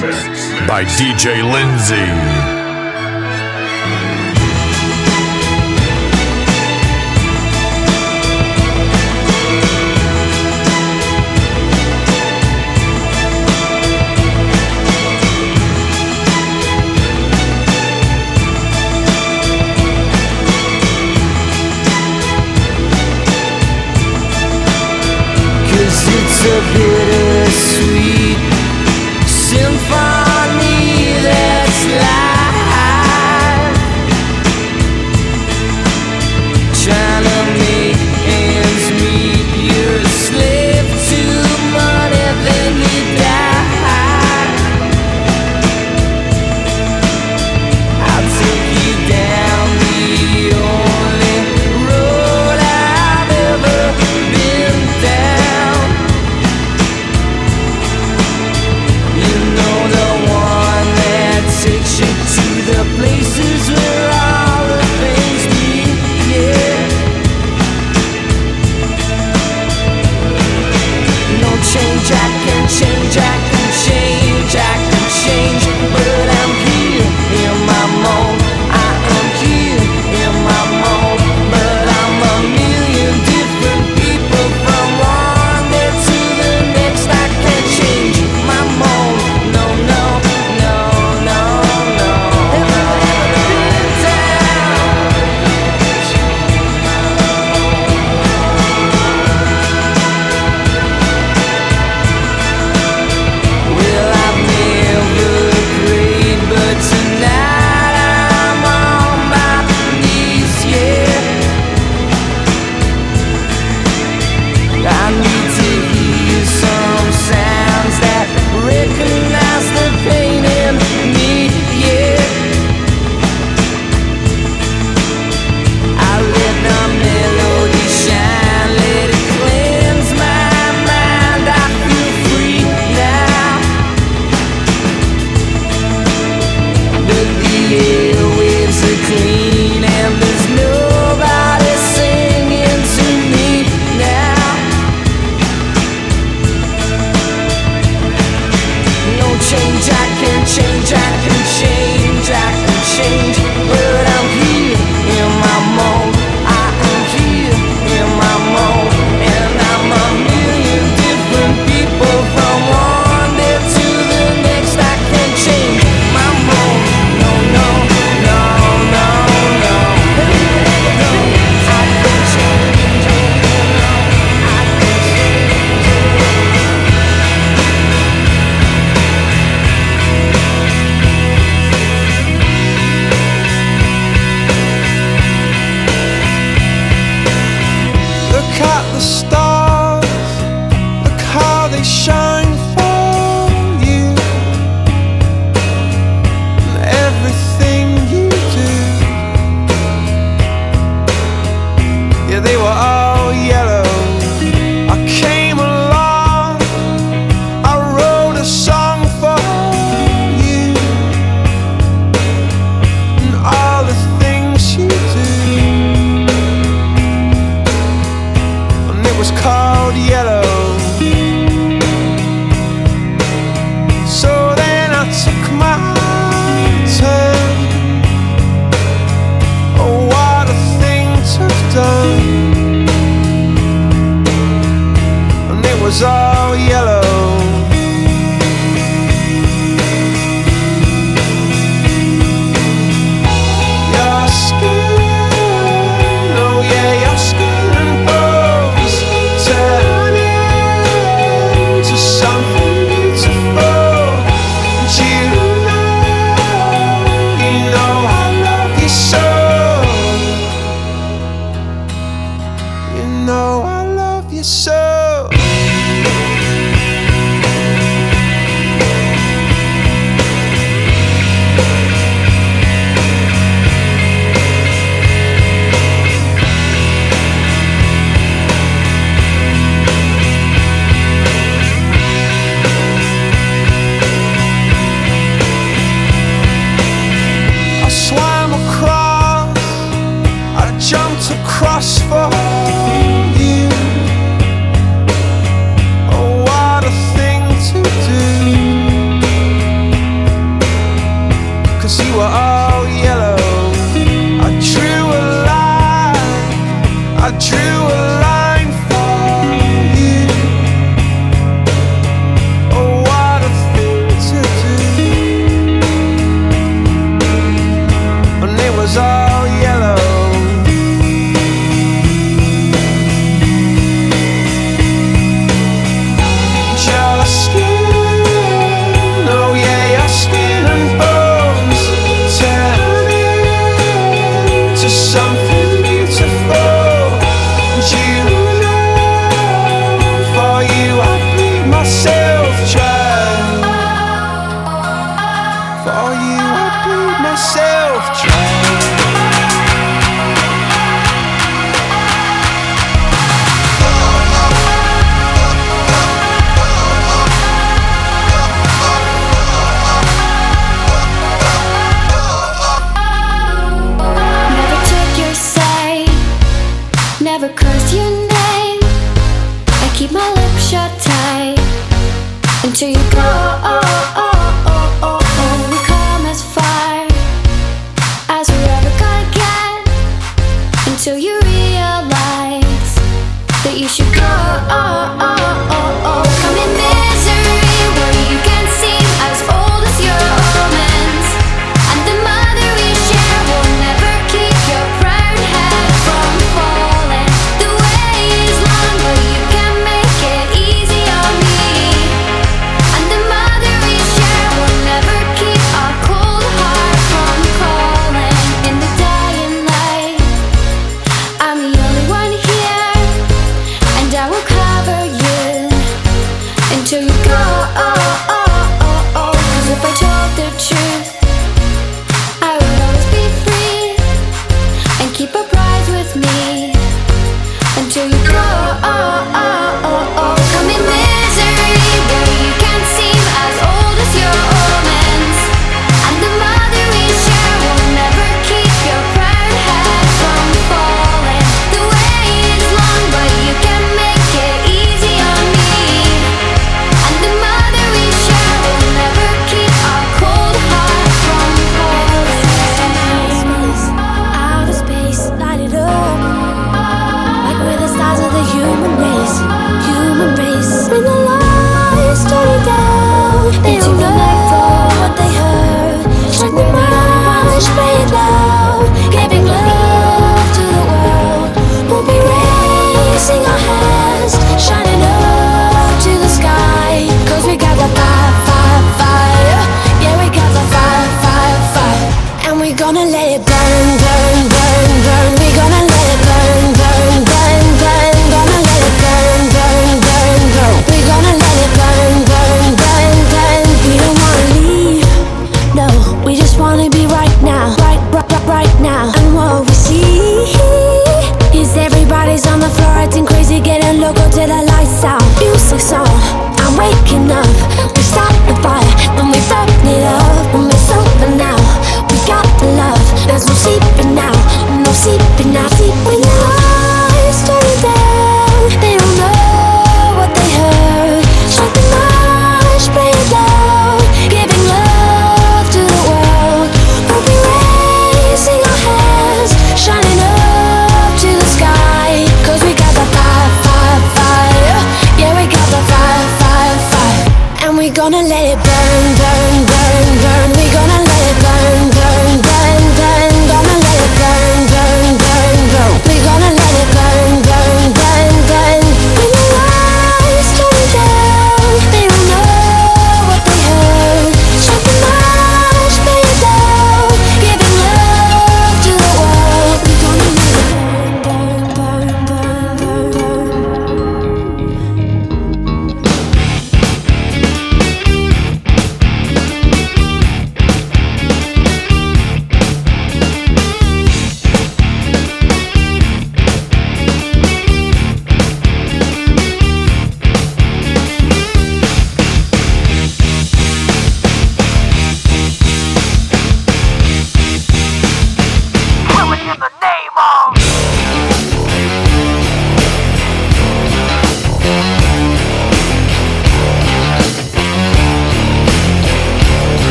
by DJ Lindsay.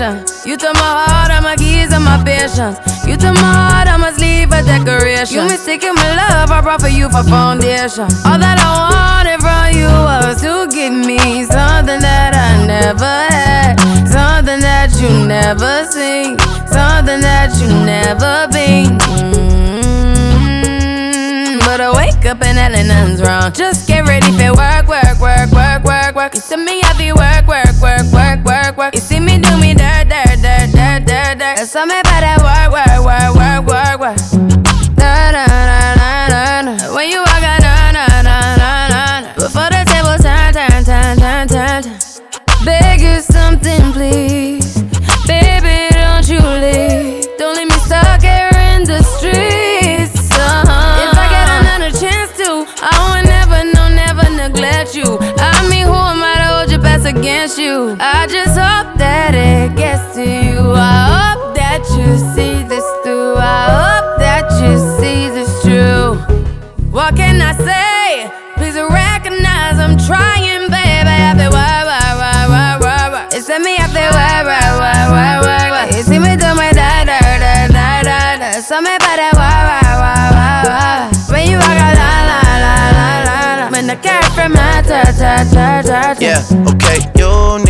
Are. You took my heart, all my keys, and my patience. You took my heart, I must leave a decoration. You mistaken my love, I brought for you for foundation. All that I wanted from you was to give me something that I never had, something that you never seen, something that you never been. Mm-hmm. But I wake up and hell nothing's wrong. Just get ready for work, work, work, work, work, work. You see me happy work, work, work, work, work, work. You see me do me There's something about that work, work, work, work, work, work. Da, da, da, da, da, da. When you walk out, da, da, da, da, da, da. Before the table turn, turn, turn, turn, turn, turn. Beg you something, please. Baby, don't you leave. Don't leave me stuck here in the streets. Uh-huh. If I get another chance to, I will never, no, never neglect you. I mean, who am I to hold your best against you? I just hope that it gets to you. You see this through. I hope that you see this true. What can I say? Please recognize I'm trying, baby. I feel why, why, why, why, why, why. It's me, I feel why, why, why, why, why, why. You see me do my da, da, da, da, da, da. Something about that why, why, why, why, why. When you walk out, la, la, la, la, la, la. When the cat from my ta, ta, ta, ta. Yeah, okay, you need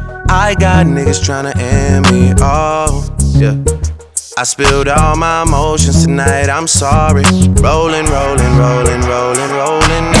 I got niggas tryna end me. Oh, yeah. I spilled all my emotions tonight, I'm sorry. Rolling, rolling, rolling, rolling, rolling.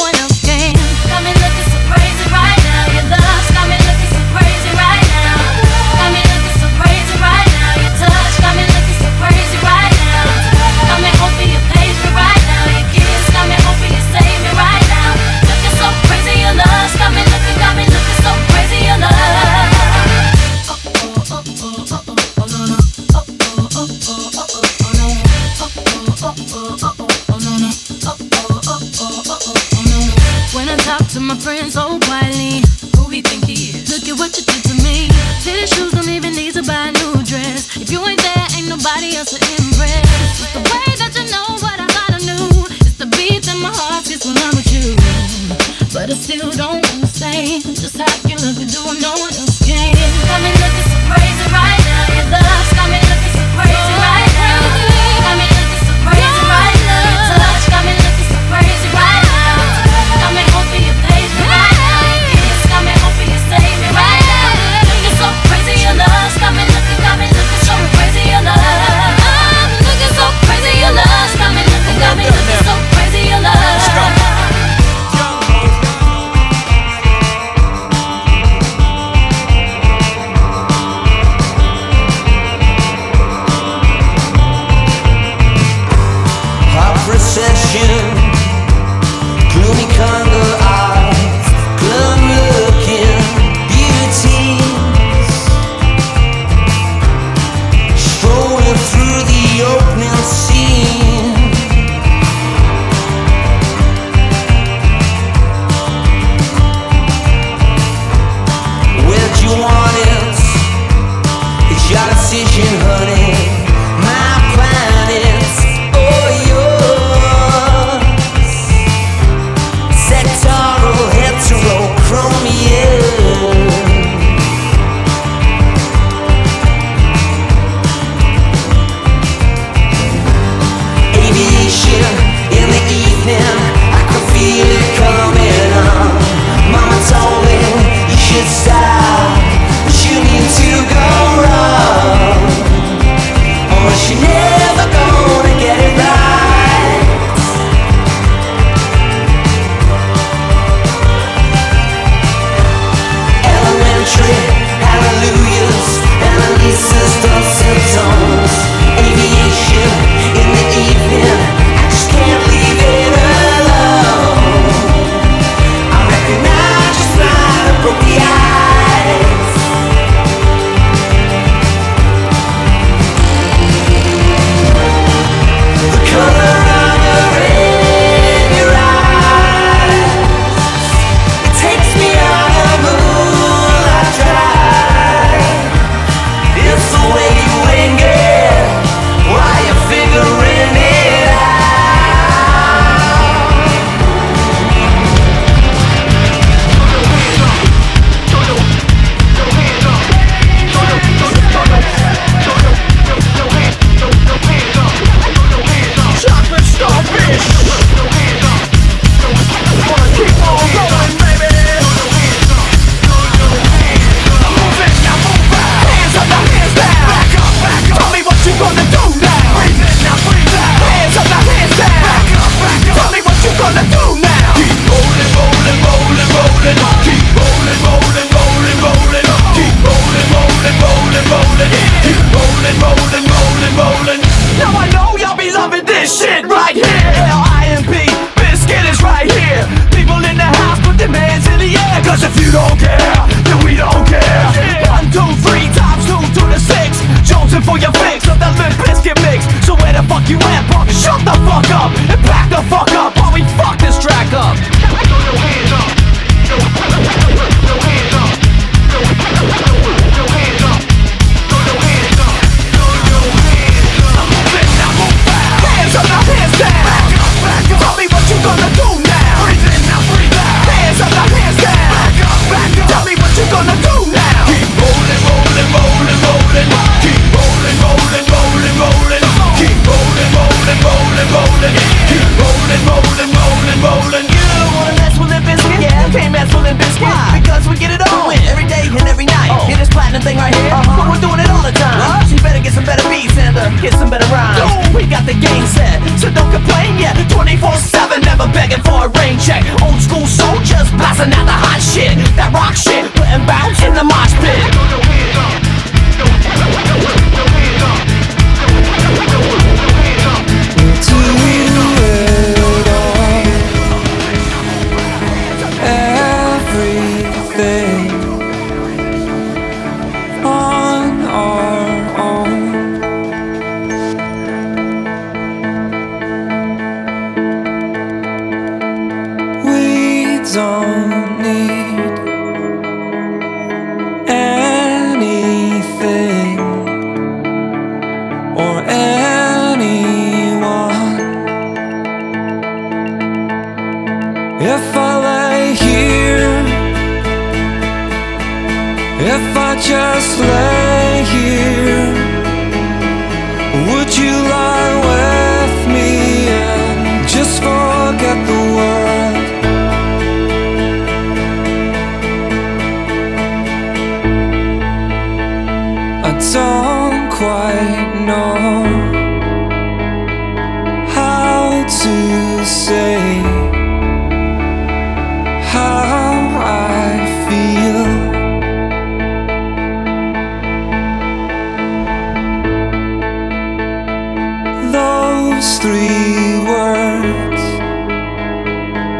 Those three words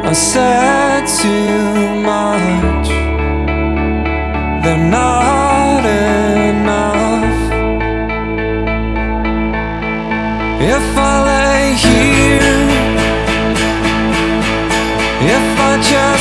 I said too much. They're not enough. If I lay here, if I just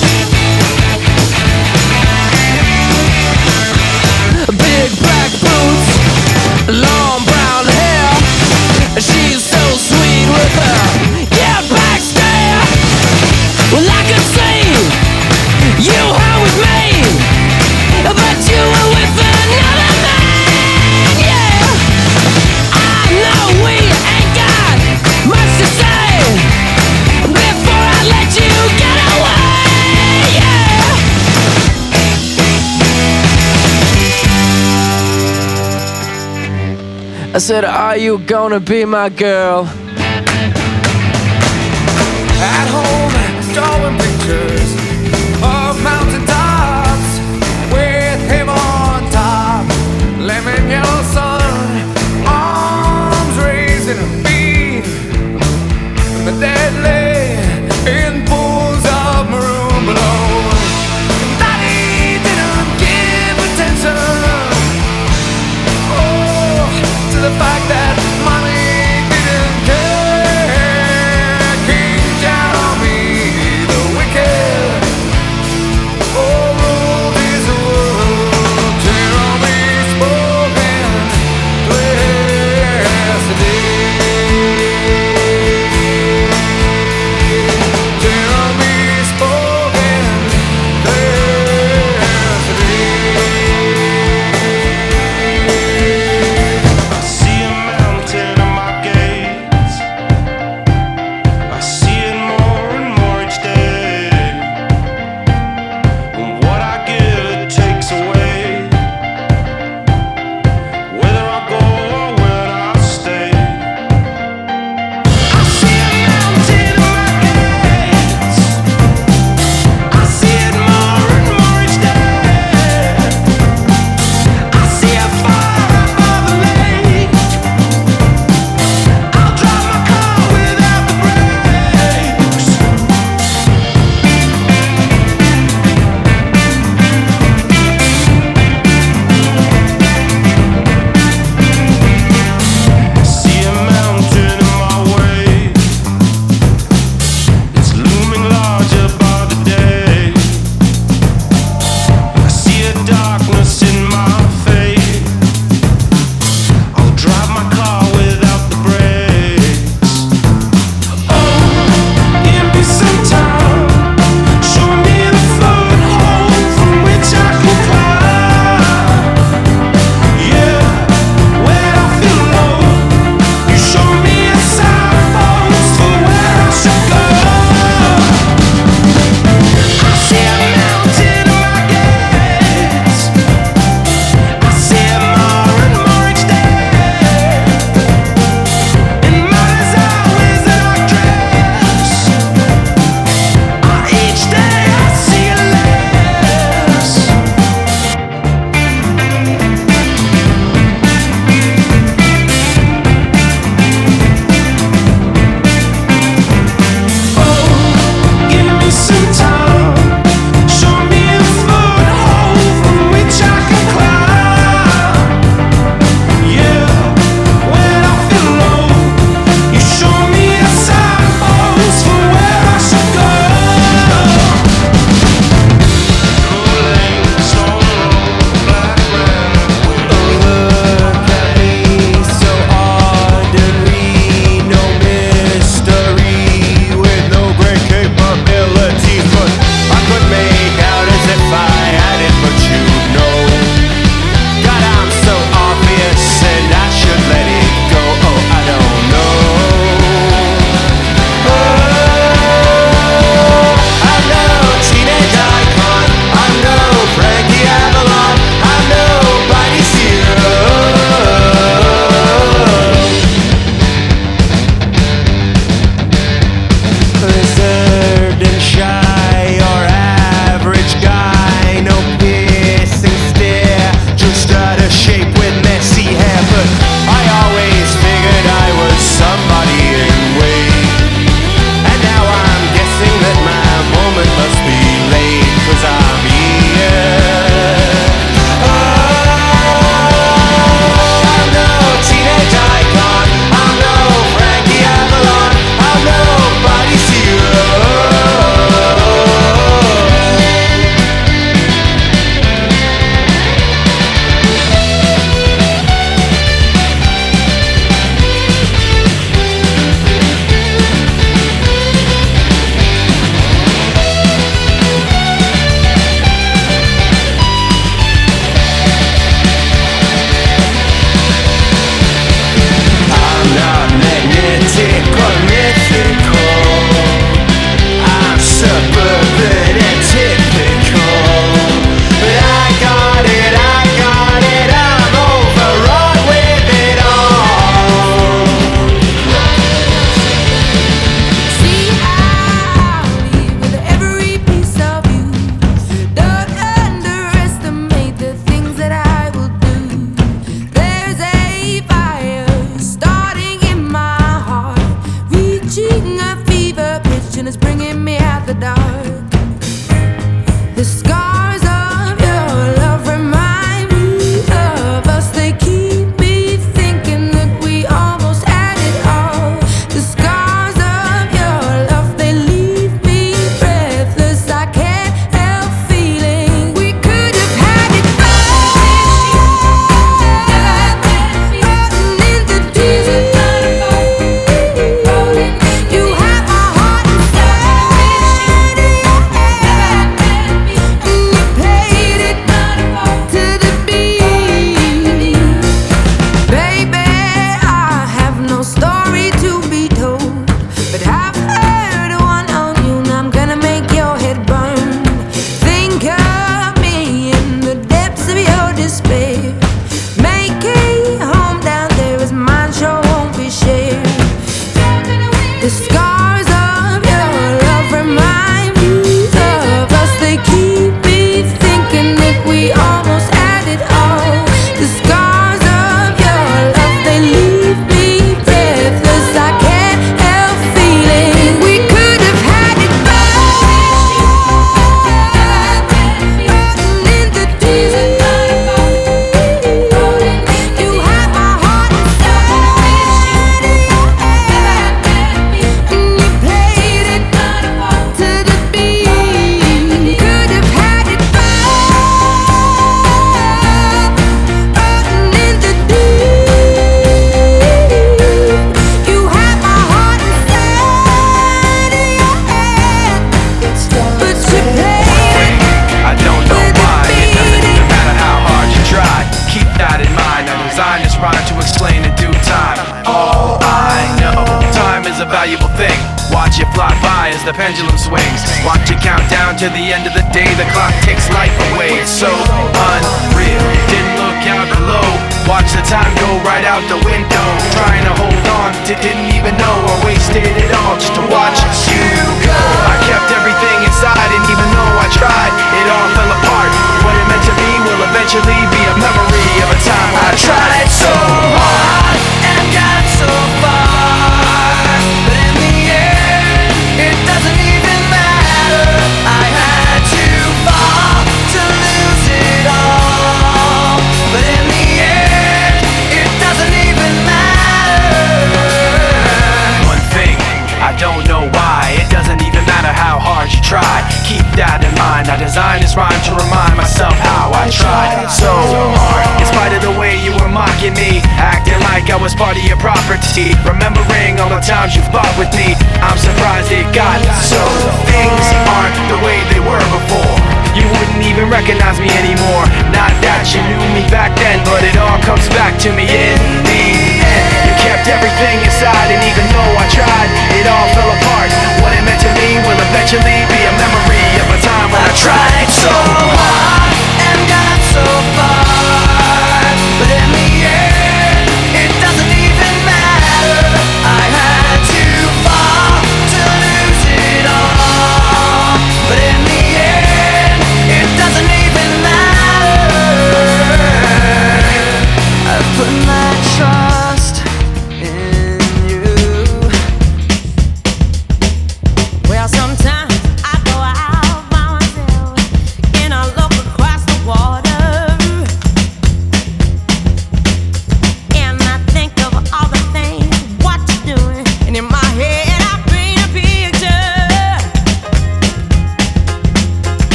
Big black boots, long brown hair. She's so sweet with her I said, Are you gonna be my girl? At home, drawing pictures of mountain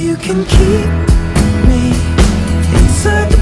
you can keep me inside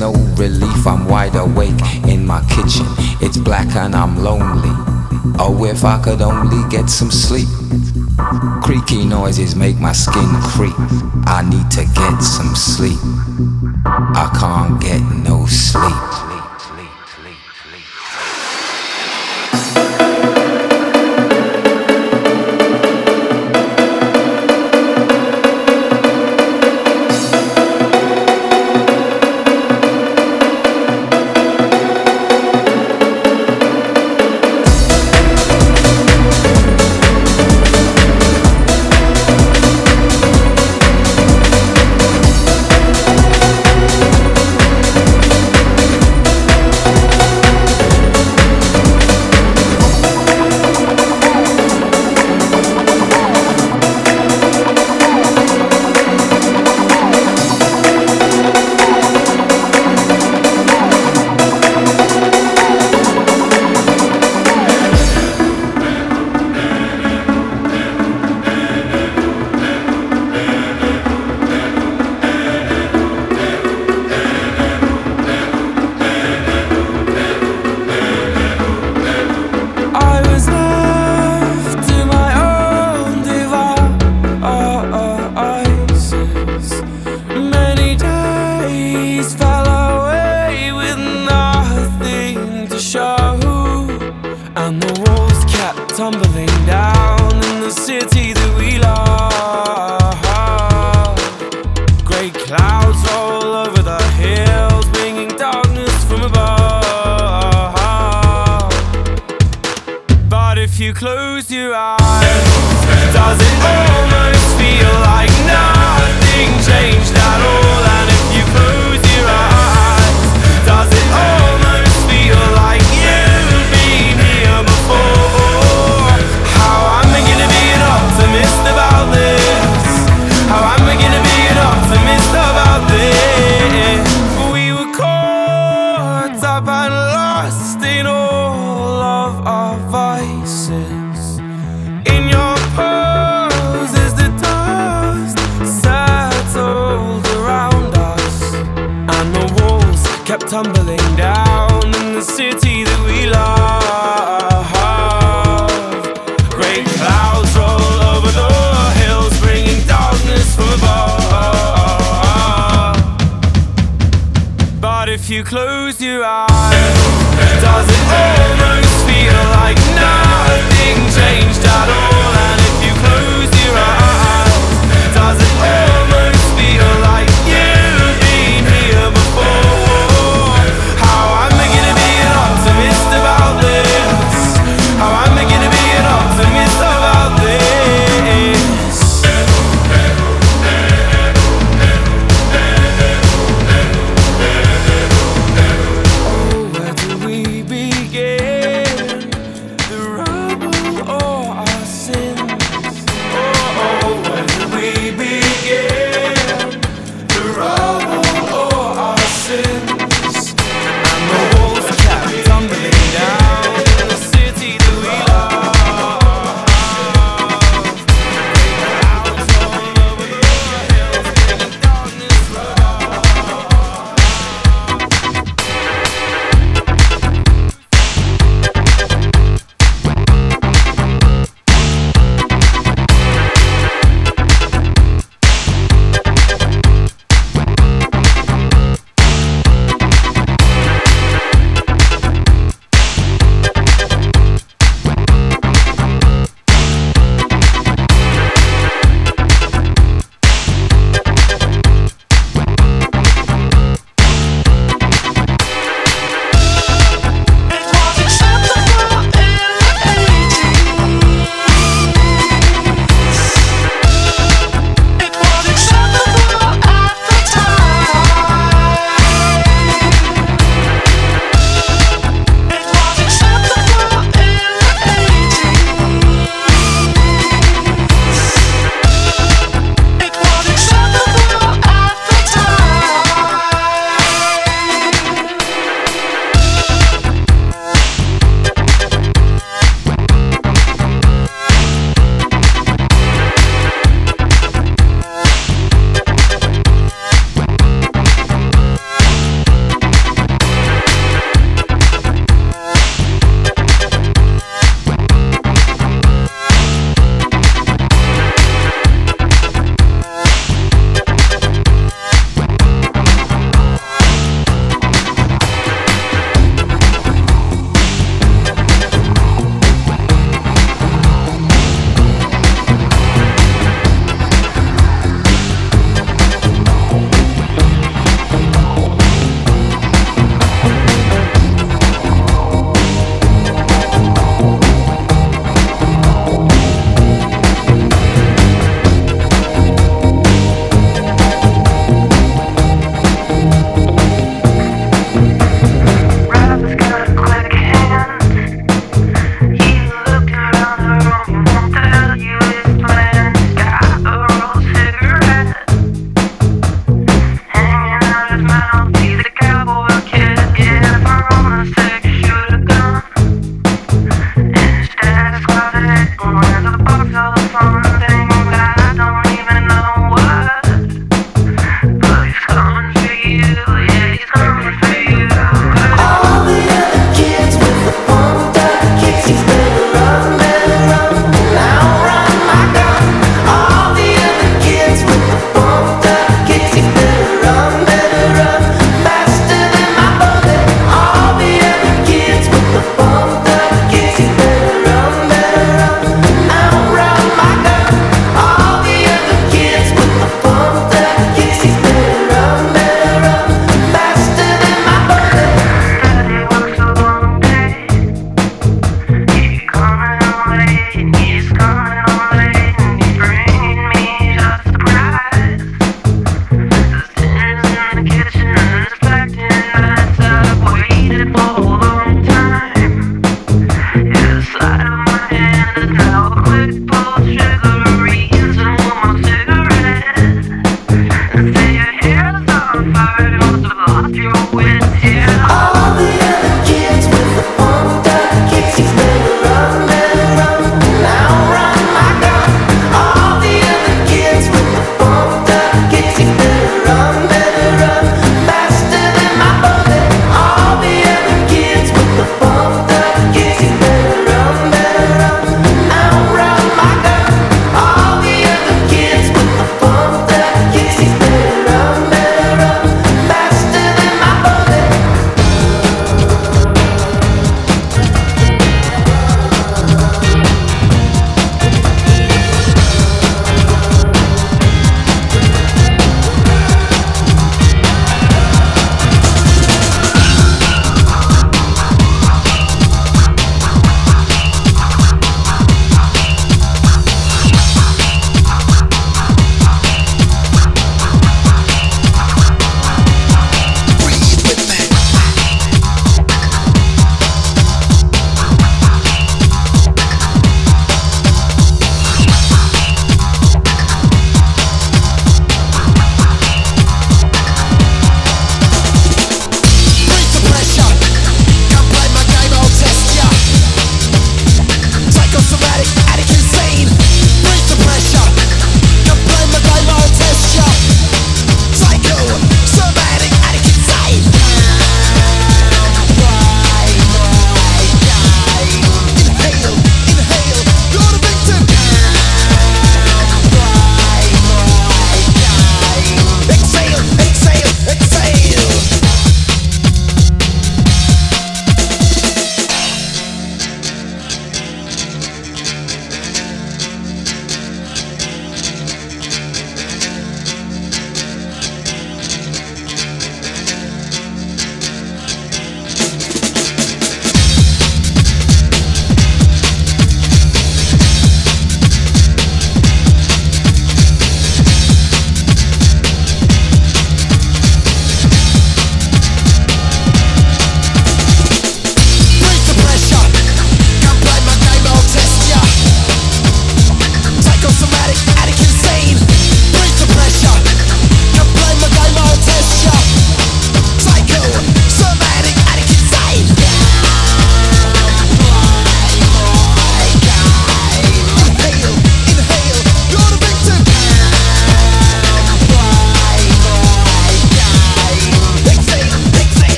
no relief. I'm wide awake in my kitchen. It's black and I'm lonely. Oh, if I could only get some sleep. Creaky noises make my skin creep. I need to get some sleep. I can't get no sleep.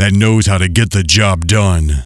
That knows how to get the job done.